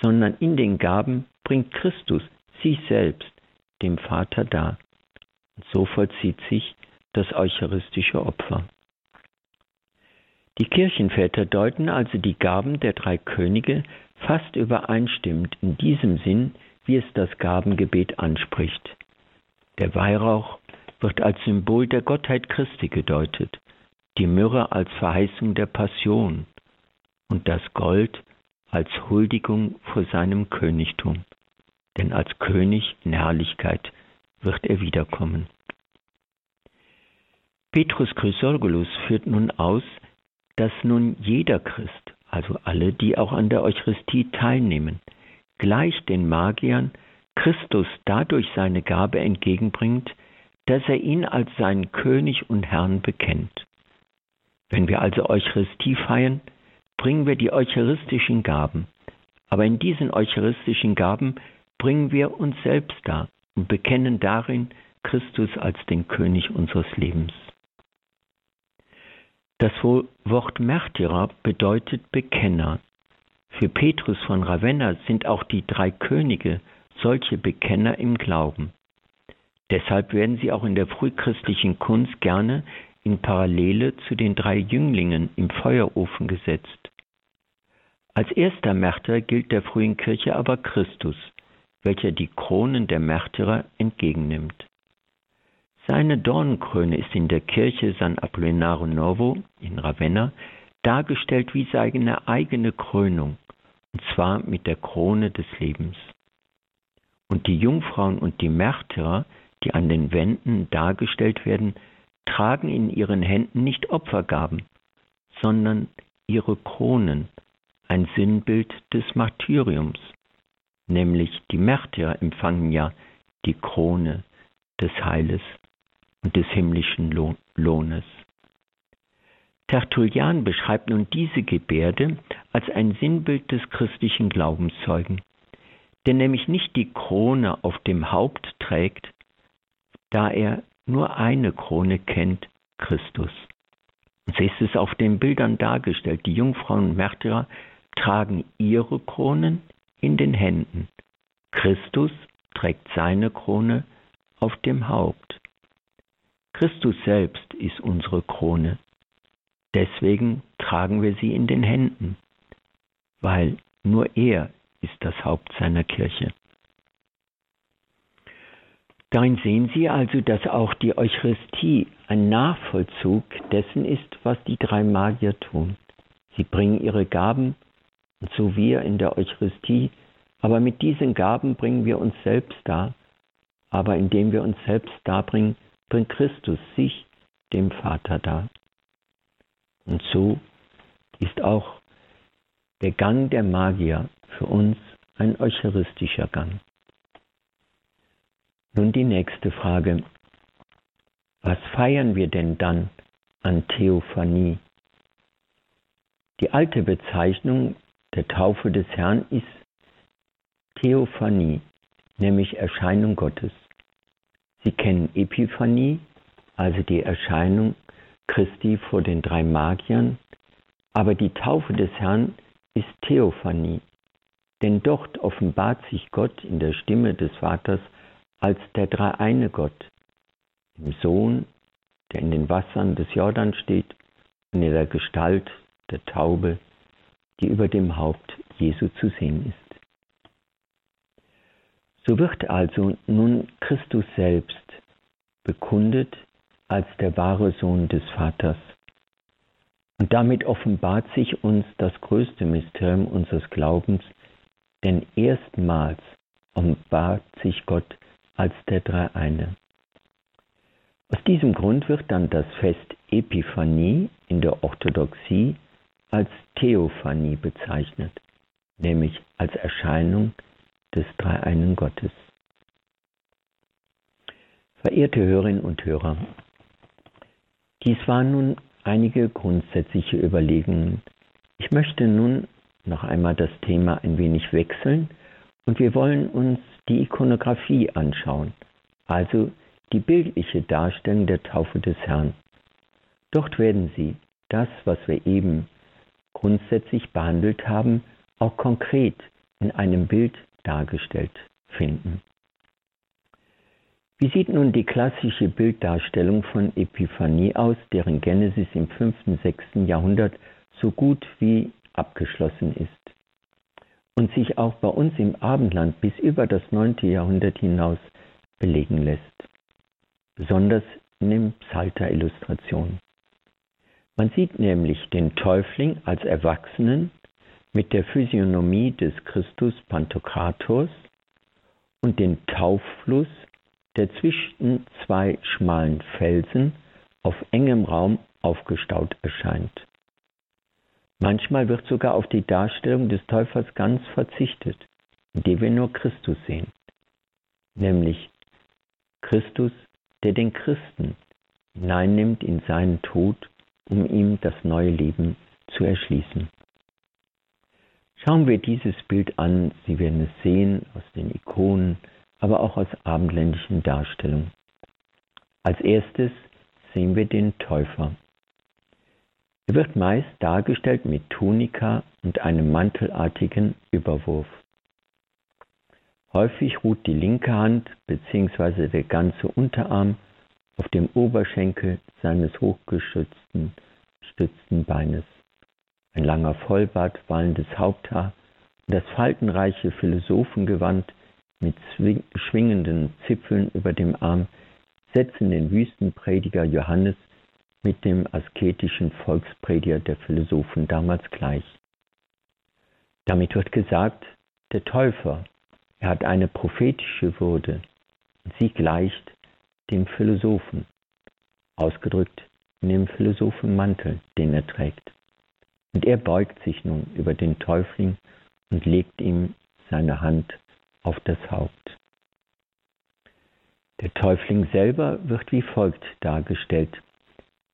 sondern in den Gaben bringt Christus sich selbst dem Vater dar. Und so vollzieht sich das eucharistische Opfer. Die Kirchenväter deuten also die Gaben der drei Könige fast übereinstimmend in diesem Sinn, wie es das Gabengebet anspricht. Der Weihrauch wird als Symbol der Gottheit Christi gedeutet, die Myrrhe als Verheißung der Passion und das Gold als Huldigung vor seinem Königtum. Denn als König in Herrlichkeit wird er wiederkommen. Petrus Chrysorgolus führt nun aus, dass nun jeder Christ, also alle, die auch an der Eucharistie teilnehmen, gleich den Magiern Christus dadurch seine Gabe entgegenbringt, dass er ihn als seinen König und Herrn bekennt. Wenn wir also Eucharistie feiern, bringen wir die eucharistischen Gaben, aber in diesen eucharistischen Gaben bringen wir uns selbst dar und bekennen darin Christus als den König unseres Lebens. Das Wort Märtyrer bedeutet Bekenner. Für Petrus von Ravenna sind auch die drei Könige solche Bekenner im Glauben. Deshalb werden sie auch in der frühchristlichen Kunst gerne in Parallele zu den drei Jünglingen im Feuerofen gesetzt. Als erster Märtyrer gilt der frühen Kirche aber Christus, welcher die Kronen der Märtyrer entgegennimmt. Seine Dornenkrone ist in der Kirche San Apollinaro Novo in Ravenna dargestellt wie seine eigene Krönung, und zwar mit der Krone des Lebens. Und die Jungfrauen und die Märtyrer, die an den Wänden dargestellt werden, tragen in ihren Händen nicht Opfergaben, sondern ihre Kronen, ein Sinnbild des Martyriums, nämlich die Märtyrer empfangen ja die Krone des Heiles und des himmlischen Lohnes. Tertullian beschreibt nun diese Gebärde als ein Sinnbild des christlichen Glaubenszeugen, der nämlich nicht die Krone auf dem Haupt trägt, da er nur eine Krone kennt, Christus. Und so ist es auf den Bildern dargestellt. Die Jungfrauen und Märtyrer tragen ihre Kronen in den Händen. Christus trägt seine Krone auf dem Haupt. Christus selbst ist unsere Krone. Deswegen tragen wir sie in den Händen, weil nur er ist das Haupt seiner Kirche. Darin sehen Sie also, dass auch die Eucharistie ein Nachvollzug dessen ist, was die drei Magier tun. Sie bringen ihre Gaben, und so wir in der Eucharistie, aber mit diesen Gaben bringen wir uns selbst dar, aber indem wir uns selbst darbringen, bringt Christus sich dem Vater dar. Und so ist auch der Gang der Magier für uns ein eucharistischer Gang. Nun die nächste Frage. Was feiern wir denn dann an Theophanie? Die alte Bezeichnung der Taufe des Herrn ist Theophanie, nämlich Erscheinung Gottes. Sie kennen Epiphanie, also die Erscheinung Christi vor den drei Magiern, aber die Taufe des Herrn ist Theophanie, denn dort offenbart sich Gott in der Stimme des Vaters als der dreieine Gott, im Sohn, der in den Wassern des Jordan steht und in der Gestalt der Taube, die über dem Haupt Jesu zu sehen ist. So wird also nun Christus selbst bekundet als der wahre Sohn des Vaters. Und damit offenbart sich uns das größte Mysterium unseres Glaubens, denn erstmals offenbart sich Gott als der Dreieine. Aus diesem Grund wird dann das Fest Epiphanie in der Orthodoxie als Theophanie bezeichnet, nämlich als Erscheinung des dreieinen Gottes. Verehrte Hörerinnen und Hörer, dies waren nun einige grundsätzliche Überlegungen. Ich möchte nun noch einmal das Thema ein wenig wechseln und wir wollen uns die Ikonografie anschauen, also die bildliche Darstellung der Taufe des Herrn. Dort werden Sie das, was wir eben grundsätzlich behandelt haben, auch konkret in einem Bild dargestellt finden. Wie sieht nun die klassische Bilddarstellung von Epiphanie aus, deren Genesis im 5. und 6. Jahrhundert so gut wie abgeschlossen ist und sich auch bei uns im Abendland bis über das 9. Jahrhundert hinaus belegen lässt, besonders in den Psalter-Illustrationen. Man sieht nämlich den Täufling als Erwachsenen mit der Physiognomie des Christus Pantokrators und den Tauffluss, der zwischen zwei schmalen Felsen auf engem Raum aufgestaut erscheint. Manchmal wird sogar auf die Darstellung des Täufers ganz verzichtet, indem wir nur Christus sehen, nämlich Christus, der den Christen hineinnimmt in seinen Tod, um ihm das neue Leben zu erschließen. Schauen wir dieses Bild an, Sie werden es sehen aus den Ikonen, aber auch aus abendländischen Darstellungen. Als erstes sehen wir den Täufer. Er wird meist dargestellt mit Tunika und einem mantelartigen Überwurf. Häufig ruht die linke Hand bzw. der ganze Unterarm auf dem Oberschenkel seines hochgeschützten stützten Beines. Ein langer Vollbart, wallendes Haupthaar und das faltenreiche Philosophengewand mit schwingenden Zipfeln über dem Arm setzen den Wüstenprediger Johannes mit dem asketischen Volksprediger der Philosophen damals gleich. Damit wird gesagt, der Täufer er hat eine prophetische Würde. Sie gleicht dem Philosophen, ausgedrückt in dem Philosophenmantel, den er trägt. Und er beugt sich nun über den Täufling und legt ihm seine Hand auf das Haupt. Der Täufling selber wird wie folgt dargestellt,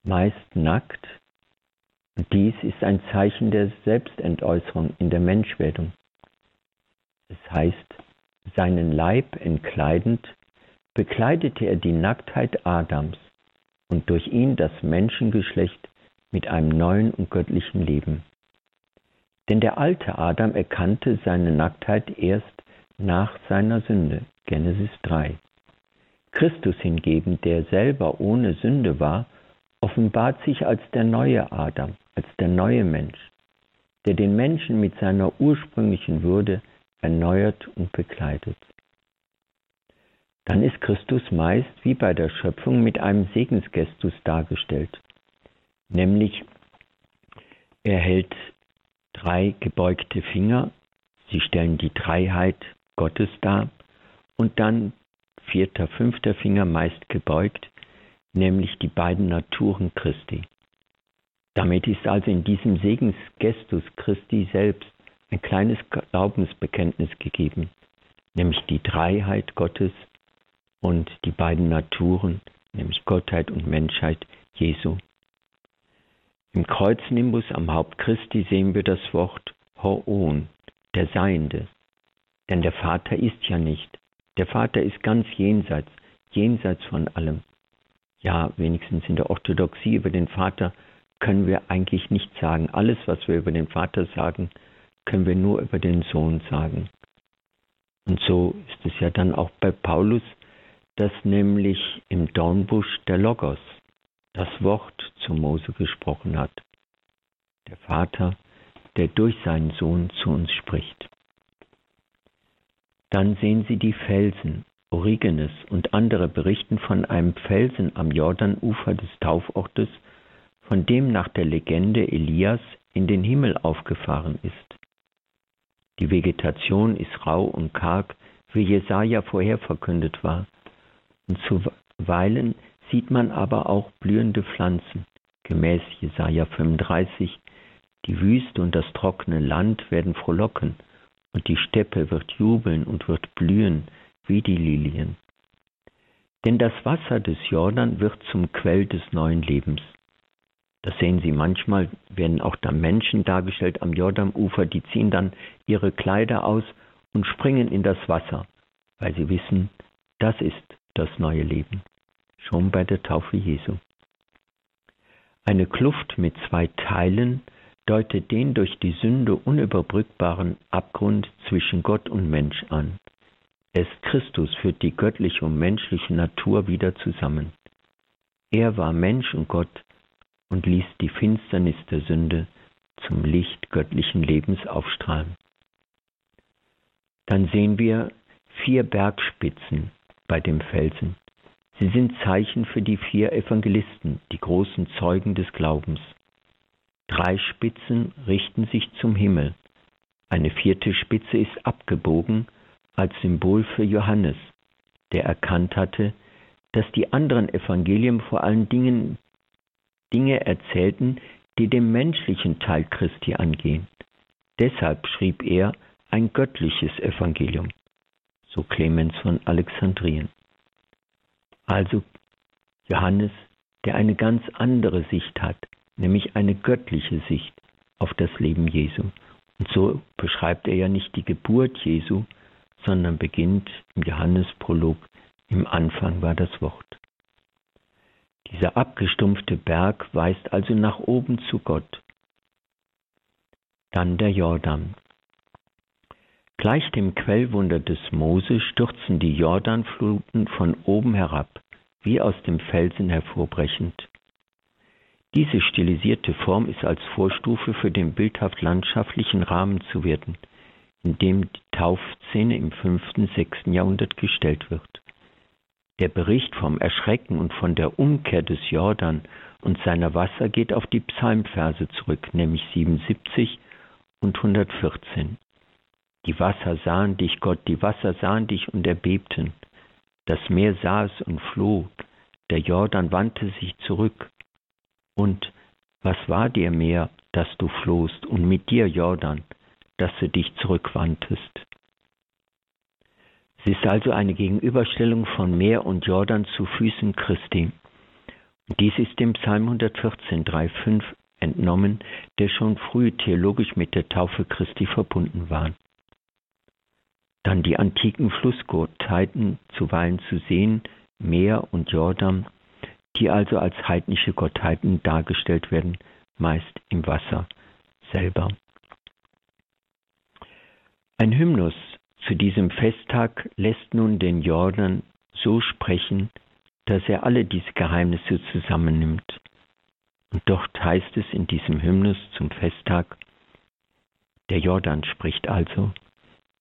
meist nackt, und dies ist ein Zeichen der Selbstentäußerung in der Menschwerdung. Es heißt, seinen Leib entkleidend, bekleidete er die Nacktheit Adams und durch ihn das Menschengeschlecht mit einem neuen und göttlichen Leben. Denn der alte Adam erkannte seine Nacktheit erst nach seiner Sünde, Genesis 3. Christus hingegen, der selber ohne Sünde war, offenbart sich als der neue Adam, als der neue Mensch, der den Menschen mit seiner ursprünglichen Würde erneuert und bekleidet. Dann ist Christus meist wie bei der Schöpfung mit einem Segensgestus dargestellt, nämlich er hält drei gebeugte Finger, sie stellen die Dreiheit Gottes dar, und dann vierter, fünfter Finger meist gebeugt, nämlich die beiden Naturen Christi. Damit ist also in diesem Segensgestus Christi selbst ein kleines Glaubensbekenntnis gegeben, nämlich die Dreiheit Gottes und die beiden Naturen, nämlich Gottheit und Menschheit Jesu. Im Kreuznimbus am Haupt Christi sehen wir das Wort Hoon, der Seiende. Denn der Vater ist ja nicht. Der Vater ist ganz jenseits, jenseits von allem. Ja, wenigstens in der Orthodoxie über den Vater können wir eigentlich nicht sagen. Alles, was wir über den Vater sagen, können wir nur über den Sohn sagen. Und so ist es ja dann auch bei Paulus, dass nämlich im Dornbusch der Logos, das Wort zu Mose gesprochen hat. Der Vater, der durch seinen Sohn zu uns spricht. Dann sehen Sie die Felsen. Origenes und andere berichten von einem Felsen am Jordanufer des Taufortes, von dem nach der Legende Elias in den Himmel aufgefahren ist. Die Vegetation ist rau und karg, wie Jesaja vorher verkündet war. Und zuweilen sieht man aber auch blühende Pflanzen, gemäß Jesaja 35. Die Wüste und das trockene Land werden frohlocken, und die Steppe wird jubeln und wird blühen wie die Lilien. Denn das Wasser des Jordan wird zum Quell des neuen Lebens. Das sehen Sie manchmal, werden auch da Menschen dargestellt am Jordanufer, die ziehen dann ihre Kleider aus und springen in das Wasser, weil sie wissen, das ist das neue Leben. Schon bei der Taufe Jesu. Eine Kluft mit zwei Teilen deutet den durch die Sünde unüberbrückbaren Abgrund zwischen Gott und Mensch an. Es Christus führt die göttliche und menschliche Natur wieder zusammen. Er war Mensch und Gott und ließ die Finsternis der Sünde zum Licht göttlichen Lebens aufstrahlen. Dann sehen wir vier Bergspitzen bei dem Felsen. Sie sind Zeichen für die vier Evangelisten, die großen Zeugen des Glaubens. Drei Spitzen richten sich zum Himmel, Eine vierte Spitze ist abgebogen als Symbol für Johannes, der erkannt hatte, dass die anderen Evangelien vor allen Dingen Dinge erzählten, die dem menschlichen Teil Christi angehen. Deshalb schrieb er ein göttliches Evangelium, so Clemens von Alexandrien. Also Johannes, der eine ganz andere Sicht hat, nämlich eine göttliche Sicht auf das Leben Jesu. Und so beschreibt er ja nicht die Geburt Jesu, sondern beginnt im Johannesprolog, im Anfang war das Wort. Dieser abgestumpfte Berg weist also nach oben zu Gott. Dann der Jordan. Gleich dem Quellwunder des Mose stürzen die Jordanfluten von oben herab, wie aus dem Felsen hervorbrechend. Diese stilisierte Form ist als Vorstufe für den bildhaft landschaftlichen Rahmen zu werden, in dem die Taufszene im 5. 6. Jahrhundert gestellt wird. Der Bericht vom Erschrecken und von der Umkehr des Jordan und seiner Wasser geht auf die Psalmverse zurück, nämlich 77 und 114. Die Wasser sahen dich, Gott, die Wasser sahen dich und erbebten. Das Meer es und floh, der Jordan wandte sich zurück. Und was war dir Meer, dass du flohst, und mit dir Jordan, dass du dich zurückwandtest? Es ist also eine Gegenüberstellung von Meer und Jordan zu Füßen Christi. Dies ist dem Psalm 114, 3,5 entnommen, der schon früh theologisch mit der Taufe Christi verbunden war. Dann die antiken Flussgottheiten zuweilen zu sehen, Meer und Jordan, die also als heidnische Gottheiten dargestellt werden, meist im Wasser selber. Ein Hymnus zu diesem Festtag lässt nun den Jordan so sprechen, dass er alle diese Geheimnisse zusammennimmt. Und dort heißt es in diesem Hymnus zum Festtag, der Jordan spricht also,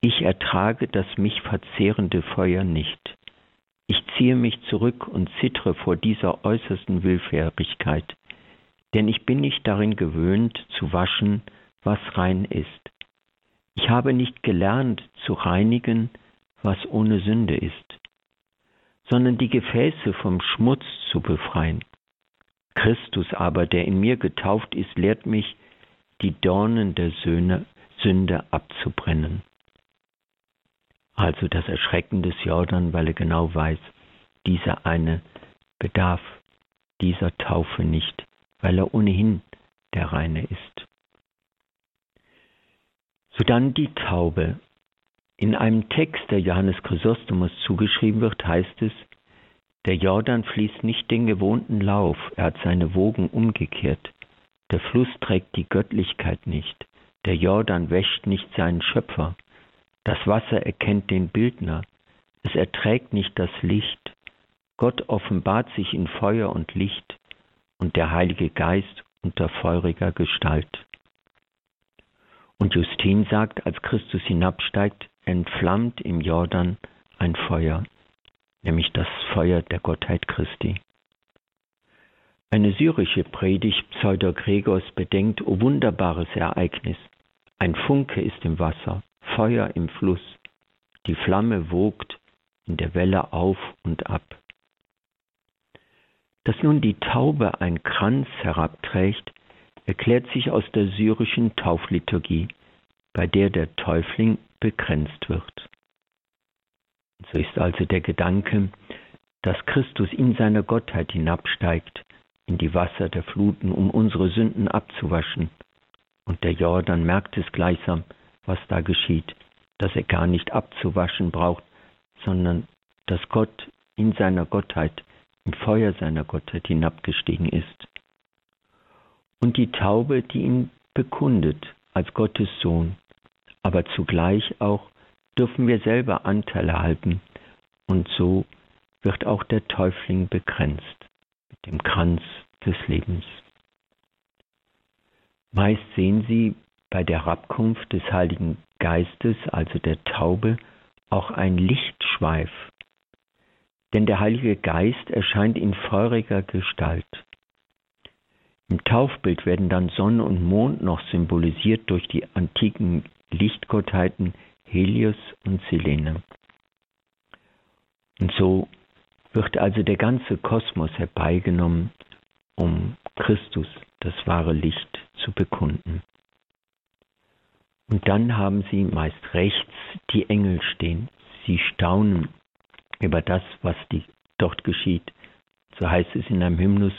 ich ertrage das mich verzehrende Feuer nicht. Ich ziehe mich zurück und zittere vor dieser äußersten Willfährigkeit, denn ich bin nicht darin gewöhnt zu waschen, was rein ist. Ich habe nicht gelernt zu reinigen, was ohne Sünde ist, sondern die Gefäße vom Schmutz zu befreien. Christus aber, der in mir getauft ist, lehrt mich, die Dornen der Söhne, Sünde abzubrennen. Also das Erschrecken des Jordan, weil er genau weiß, dieser eine bedarf dieser Taufe nicht, weil er ohnehin der Reine ist. Sodann die Taube. In einem Text, der Johannes Chrysostomus zugeschrieben wird, heißt es, der Jordan fließt nicht den gewohnten Lauf, er hat seine Wogen umgekehrt. Der Fluss trägt die Göttlichkeit nicht. Der Jordan wäscht nicht seinen Schöpfer. Das Wasser erkennt den Bildner. Es erträgt nicht das Licht. Gott offenbart sich in Feuer und Licht und der Heilige Geist unter feuriger Gestalt. Und Justin sagt, als Christus hinabsteigt, entflammt im Jordan ein Feuer, nämlich das Feuer der Gottheit Christi. Eine syrische Predigt Pseudo Gregors bedenkt, o wunderbares Ereignis. Ein Funke ist im Wasser, Feuer im Fluss, die Flamme wogt in der Welle auf und ab. Dass nun die Taube ein Kranz herabträgt, erklärt sich aus der syrischen Taufliturgie, bei der der Täufling begrenzt wird. So ist also der Gedanke, dass Christus in seiner Gottheit hinabsteigt in die Wasser der Fluten, um unsere Sünden abzuwaschen. Und der Jordan merkt es gleichsam, was da geschieht, dass er gar nicht abzuwaschen braucht, sondern dass Gott in seiner Gottheit, im Feuer seiner Gottheit hinabgestiegen ist und die Taube, die ihn bekundet als Gottes Sohn. Aber zugleich auch dürfen wir selber Anteil erhalten und so wird auch der Täufling begrenzt mit dem Kranz des Lebens. Meist sehen Sie bei der Herabkunft des Heiligen Geistes, also der Taube, auch ein Lichtschweif. Denn der Heilige Geist erscheint in feuriger Gestalt. Im Taufbild werden dann Sonne und Mond noch symbolisiert durch die antiken Lichtgottheiten Helios und Selene. Und so wird also der ganze Kosmos herbeigenommen, um Christus, das wahre Licht, zu bekunden. Und dann haben sie meist rechts die Engel stehen. Sie staunen über das, was die, dort geschieht. So heißt es in einem Hymnus,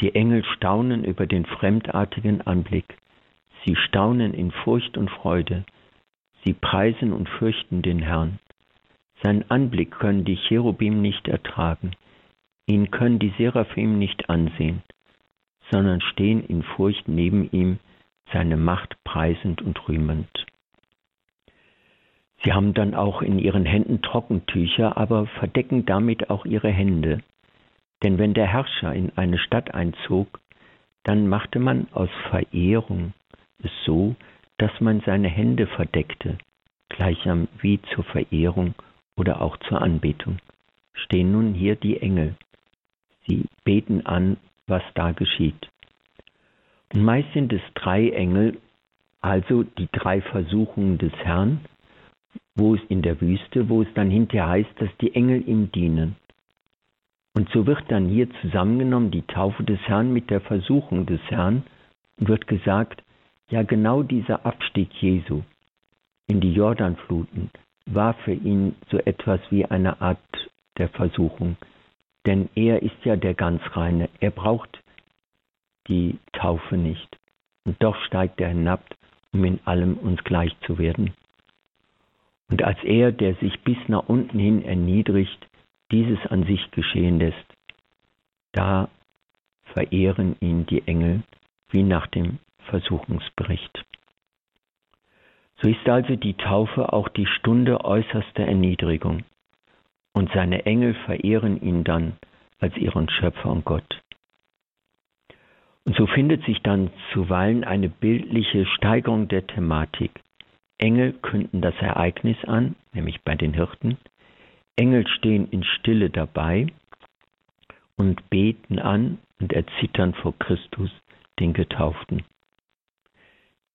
die Engel staunen über den fremdartigen Anblick. Sie staunen in Furcht und Freude. Sie preisen und fürchten den Herrn. Seinen Anblick können die Cherubim nicht ertragen. Ihn können die Seraphim nicht ansehen, sondern stehen in Furcht neben ihm, seine Macht preisend und rühmend. Sie haben dann auch in ihren Händen Trockentücher, aber verdecken damit auch ihre Hände. Denn wenn der Herrscher in eine Stadt einzog, dann machte man aus Verehrung es so, dass man seine Hände verdeckte, gleichsam wie zur Verehrung oder auch zur Anbetung. Stehen nun hier die Engel. Sie beten an, was da geschieht. Meist sind es drei Engel, also die drei Versuchungen des Herrn, wo es in der Wüste, wo es dann hinterher heißt, dass die Engel ihm dienen. Und so wird dann hier zusammengenommen die Taufe des Herrn mit der Versuchung des Herrn und wird gesagt, ja genau dieser Abstieg Jesu in die Jordanfluten war für ihn so etwas wie eine Art der Versuchung. Denn er ist ja der ganz reine, er braucht die Taufe nicht. Und doch steigt er hinab, um in allem uns gleich zu werden. Und als er, der sich bis nach unten hin erniedrigt, dieses an sich geschehen lässt, da verehren ihn die Engel wie nach dem Versuchungsbericht. So ist also die Taufe auch die Stunde äußerster Erniedrigung, und seine Engel verehren ihn dann als ihren Schöpfer und Gott. Und so findet sich dann zuweilen eine bildliche Steigerung der Thematik. Engel künden das Ereignis an, nämlich bei den Hirten. Engel stehen in Stille dabei und beten an und erzittern vor Christus, den Getauften.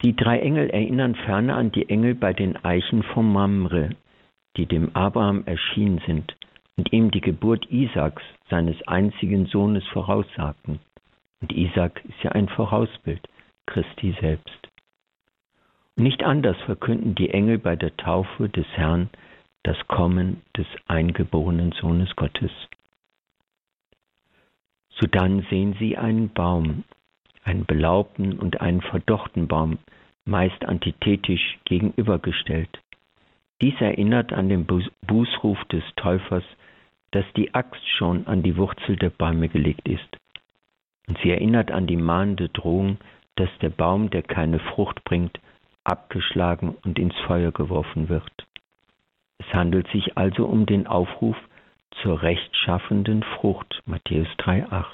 Die drei Engel erinnern ferner an die Engel bei den Eichen von Mamre, die dem Abraham erschienen sind und ihm die Geburt Isaaks, seines einzigen Sohnes, voraussagten. Und Isaak ist ja ein Vorausbild Christi selbst. Nicht anders verkünden die Engel bei der Taufe des Herrn das Kommen des eingeborenen Sohnes Gottes. Sodann sehen sie einen Baum, einen belaubten und einen verdochten Baum, meist antithetisch gegenübergestellt. Dies erinnert an den Bußruf des Täufers, dass die Axt schon an die Wurzel der Bäume gelegt ist. Und sie erinnert an die mahnende Drohung, dass der Baum, der keine Frucht bringt, abgeschlagen und ins Feuer geworfen wird. Es handelt sich also um den Aufruf zur rechtschaffenden Frucht, Matthäus 3,8.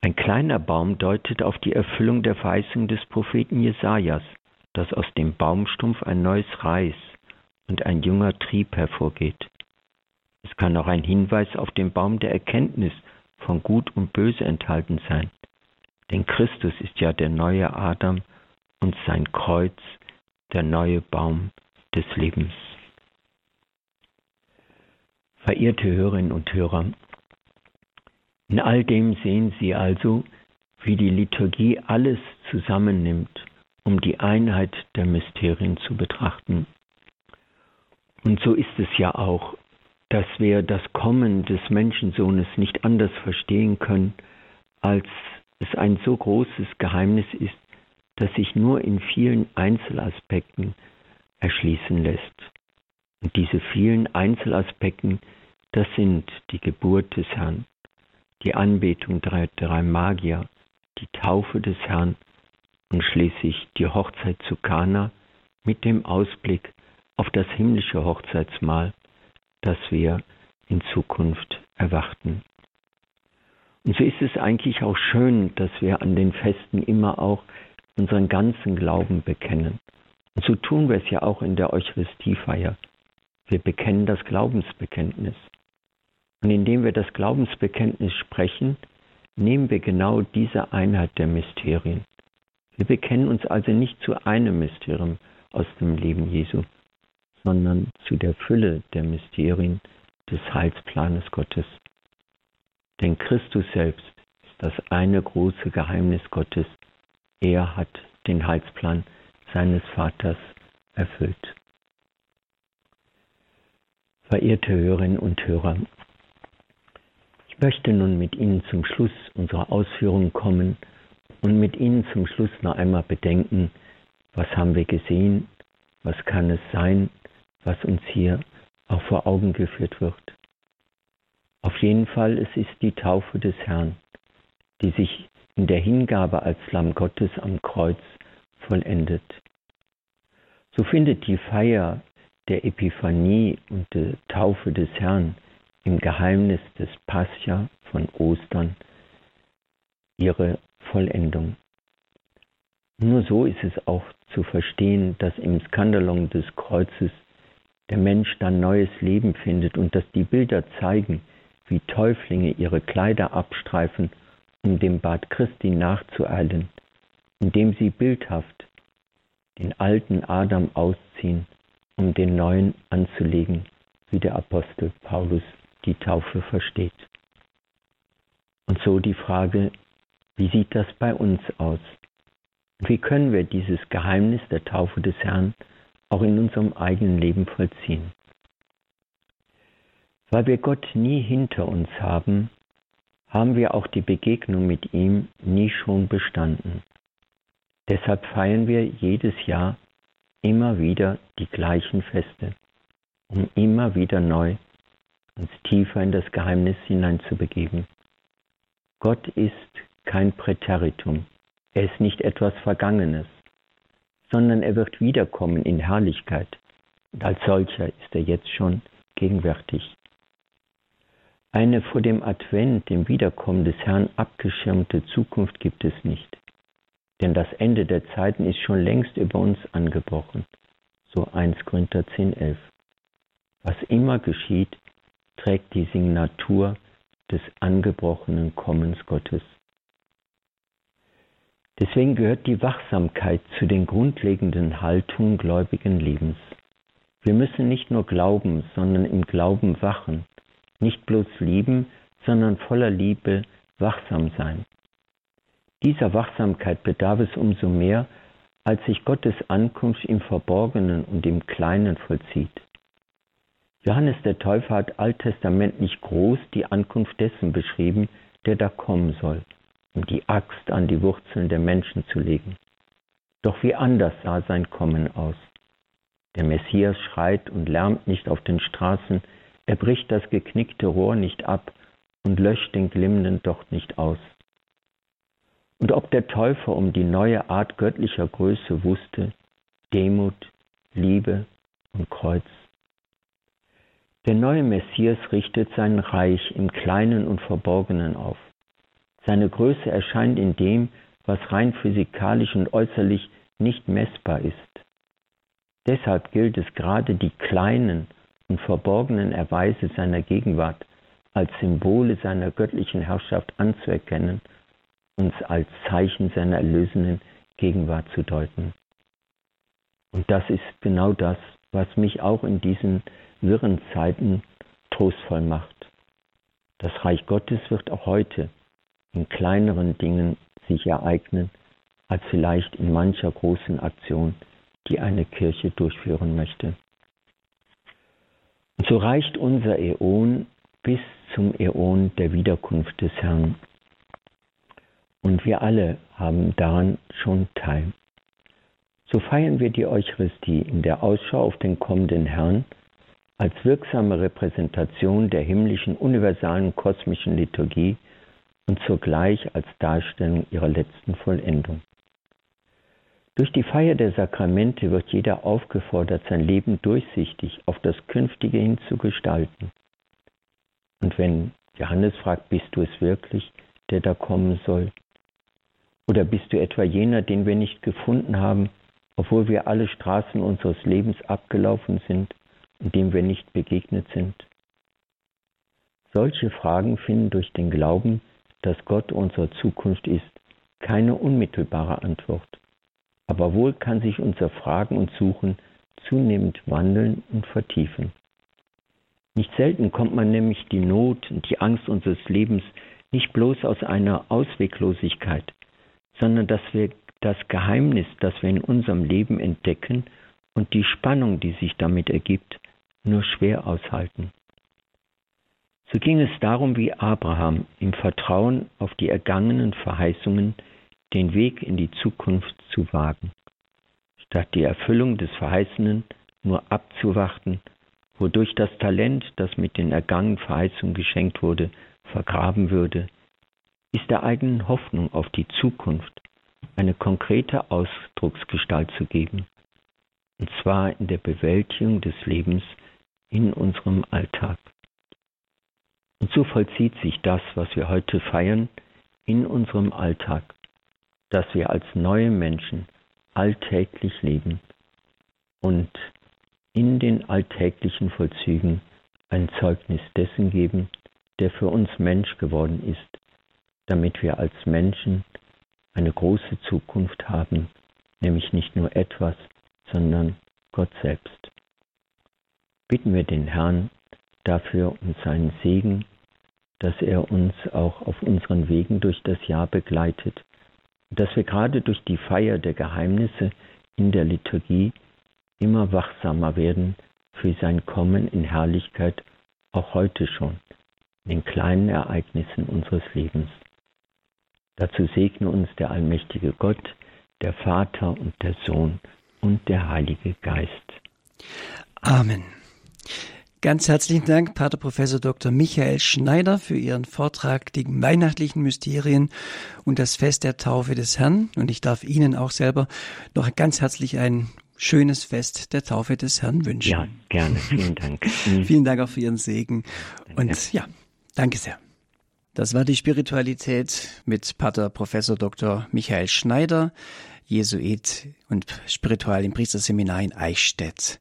Ein kleiner Baum deutet auf die Erfüllung der Verheißung des Propheten Jesajas, dass aus dem Baumstumpf ein neues Reis und ein junger Trieb hervorgeht. Es kann auch ein Hinweis auf den Baum der Erkenntnis von Gut und Böse enthalten sein. Denn Christus ist ja der neue Adam und sein Kreuz der neue Baum des Lebens. Verehrte Hörerinnen und Hörer, in all dem sehen Sie also, wie die Liturgie alles zusammennimmt, um die Einheit der Mysterien zu betrachten. Und so ist es ja auch, dass wir das Kommen des Menschensohnes nicht anders verstehen können, als es ein so großes Geheimnis ist, das sich nur in vielen Einzelaspekten erschließen lässt. Und diese vielen Einzelaspekten, das sind die Geburt des Herrn, die Anbetung der drei Magier, die Taufe des Herrn und schließlich die Hochzeit zu Kana mit dem Ausblick auf das himmlische Hochzeitsmahl, das wir in Zukunft erwarten. Und so ist es eigentlich auch schön, dass wir an den Festen immer auch unseren ganzen Glauben bekennen. Und so tun wir es ja auch in der Eucharistiefeier. Wir bekennen das Glaubensbekenntnis. Und indem wir das Glaubensbekenntnis sprechen, nehmen wir genau diese Einheit der Mysterien. Wir bekennen uns also nicht zu einem Mysterium aus dem Leben Jesu, sondern zu der Fülle der Mysterien des Heilsplanes Gottes. Denn Christus selbst ist das eine große Geheimnis Gottes. Er hat den Heilsplan seines Vaters erfüllt. Verehrte Hörerinnen und Hörer, ich möchte nun mit Ihnen zum Schluss unserer Ausführungen kommen und mit Ihnen zum Schluss noch einmal bedenken, was haben wir gesehen, was kann es sein, was uns hier auch vor Augen geführt wird. Auf jeden Fall, es ist die Taufe des Herrn, die sich in der Hingabe als Lamm Gottes am Kreuz vollendet. So findet die Feier der Epiphanie und der Taufe des Herrn im Geheimnis des Pascha von Ostern ihre Vollendung. Nur so ist es auch zu verstehen, dass im Skandalon des Kreuzes der Mensch dann neues Leben findet und dass die Bilder zeigen, wie Täuflinge ihre Kleider abstreifen, um dem Bad Christi nachzueilen, indem sie bildhaft den alten Adam ausziehen, um den neuen anzulegen, wie der Apostel Paulus die Taufe versteht. Und so die Frage, wie sieht das bei uns aus? Wie können wir dieses Geheimnis der Taufe des Herrn auch in unserem eigenen Leben vollziehen? Weil wir Gott nie hinter uns haben, haben wir auch die Begegnung mit ihm nie schon bestanden. Deshalb feiern wir jedes Jahr immer wieder die gleichen Feste, um immer wieder neu uns tiefer in das Geheimnis hineinzubegeben. Gott ist kein Präteritum, er ist nicht etwas Vergangenes, sondern er wird wiederkommen in Herrlichkeit und als solcher ist er jetzt schon gegenwärtig. Eine vor dem Advent, dem Wiederkommen des Herrn abgeschirmte Zukunft gibt es nicht. Denn das Ende der Zeiten ist schon längst über uns angebrochen. So 1 Korinther 10, 11. Was immer geschieht, trägt die Signatur des angebrochenen Kommens Gottes. Deswegen gehört die Wachsamkeit zu den grundlegenden Haltungen gläubigen Lebens. Wir müssen nicht nur glauben, sondern im Glauben wachen nicht bloß lieben, sondern voller Liebe wachsam sein. Dieser Wachsamkeit bedarf es umso mehr, als sich Gottes Ankunft im Verborgenen und im Kleinen vollzieht. Johannes der Täufer hat alttestamentlich groß die Ankunft dessen beschrieben, der da kommen soll, um die Axt an die Wurzeln der Menschen zu legen. Doch wie anders sah sein Kommen aus. Der Messias schreit und lärmt nicht auf den Straßen, er bricht das geknickte Rohr nicht ab und löscht den glimmenden Docht nicht aus. Und ob der Täufer um die neue Art göttlicher Größe wusste, Demut, Liebe und Kreuz. Der neue Messias richtet sein Reich im Kleinen und Verborgenen auf. Seine Größe erscheint in dem, was rein physikalisch und äußerlich nicht messbar ist. Deshalb gilt es gerade die kleinen und verborgenen Erweise seiner Gegenwart als Symbole seiner göttlichen Herrschaft anzuerkennen, uns als Zeichen seiner erlösenden Gegenwart zu deuten. Und das ist genau das, was mich auch in diesen wirren Zeiten trostvoll macht. Das Reich Gottes wird auch heute in kleineren Dingen sich ereignen, als vielleicht in mancher großen Aktion, die eine Kirche durchführen möchte. Und so reicht unser Äon bis zum Äon der Wiederkunft des Herrn. Und wir alle haben daran schon teil. So feiern wir die Eucharistie in der Ausschau auf den kommenden Herrn als wirksame Repräsentation der himmlischen universalen kosmischen Liturgie und zugleich als Darstellung ihrer letzten Vollendung. Durch die Feier der Sakramente wird jeder aufgefordert, sein Leben durchsichtig auf das Künftige hin zu gestalten. Und wenn Johannes fragt, bist du es wirklich, der da kommen soll? Oder bist du etwa jener, den wir nicht gefunden haben, obwohl wir alle Straßen unseres Lebens abgelaufen sind und dem wir nicht begegnet sind? Solche Fragen finden durch den Glauben, dass Gott unsere Zukunft ist, keine unmittelbare Antwort aber wohl kann sich unser Fragen und Suchen zunehmend wandeln und vertiefen. Nicht selten kommt man nämlich die Not und die Angst unseres Lebens nicht bloß aus einer Ausweglosigkeit, sondern dass wir das Geheimnis, das wir in unserem Leben entdecken und die Spannung, die sich damit ergibt, nur schwer aushalten. So ging es darum, wie Abraham im Vertrauen auf die ergangenen Verheißungen den Weg in die Zukunft zu wagen, statt die Erfüllung des Verheißenen nur abzuwarten, wodurch das Talent, das mit den ergangenen Verheißungen geschenkt wurde, vergraben würde, ist der eigenen Hoffnung auf die Zukunft eine konkrete Ausdrucksgestalt zu geben, und zwar in der Bewältigung des Lebens in unserem Alltag. Und so vollzieht sich das, was wir heute feiern, in unserem Alltag, dass wir als neue Menschen alltäglich leben und in den alltäglichen Vollzügen ein Zeugnis dessen geben, der für uns Mensch geworden ist, damit wir als Menschen eine große Zukunft haben, nämlich nicht nur etwas, sondern Gott selbst. Bitten wir den Herrn dafür um seinen Segen, dass er uns auch auf unseren Wegen durch das Jahr begleitet und dass wir gerade durch die Feier der Geheimnisse in der Liturgie immer wachsamer werden für sein Kommen in Herrlichkeit, auch heute schon, in den kleinen Ereignissen unseres Lebens. Dazu segne uns der allmächtige Gott, der Vater und der Sohn und der Heilige Geist. Amen. Ganz herzlichen Dank, Pater Professor Dr. Michael Schneider, für Ihren Vortrag, die weihnachtlichen Mysterien und das Fest der Taufe des Herrn. Und ich darf Ihnen auch selber noch ganz herzlich ein schönes Fest der Taufe des Herrn wünschen. Ja, gerne. Vielen Dank. Vielen Dank auch für Ihren Segen. Und ja, danke sehr. Das war die Spiritualität mit Pater Professor Dr. Michael Schneider, Jesuit und Spiritual im Priesterseminar in Eichstätt.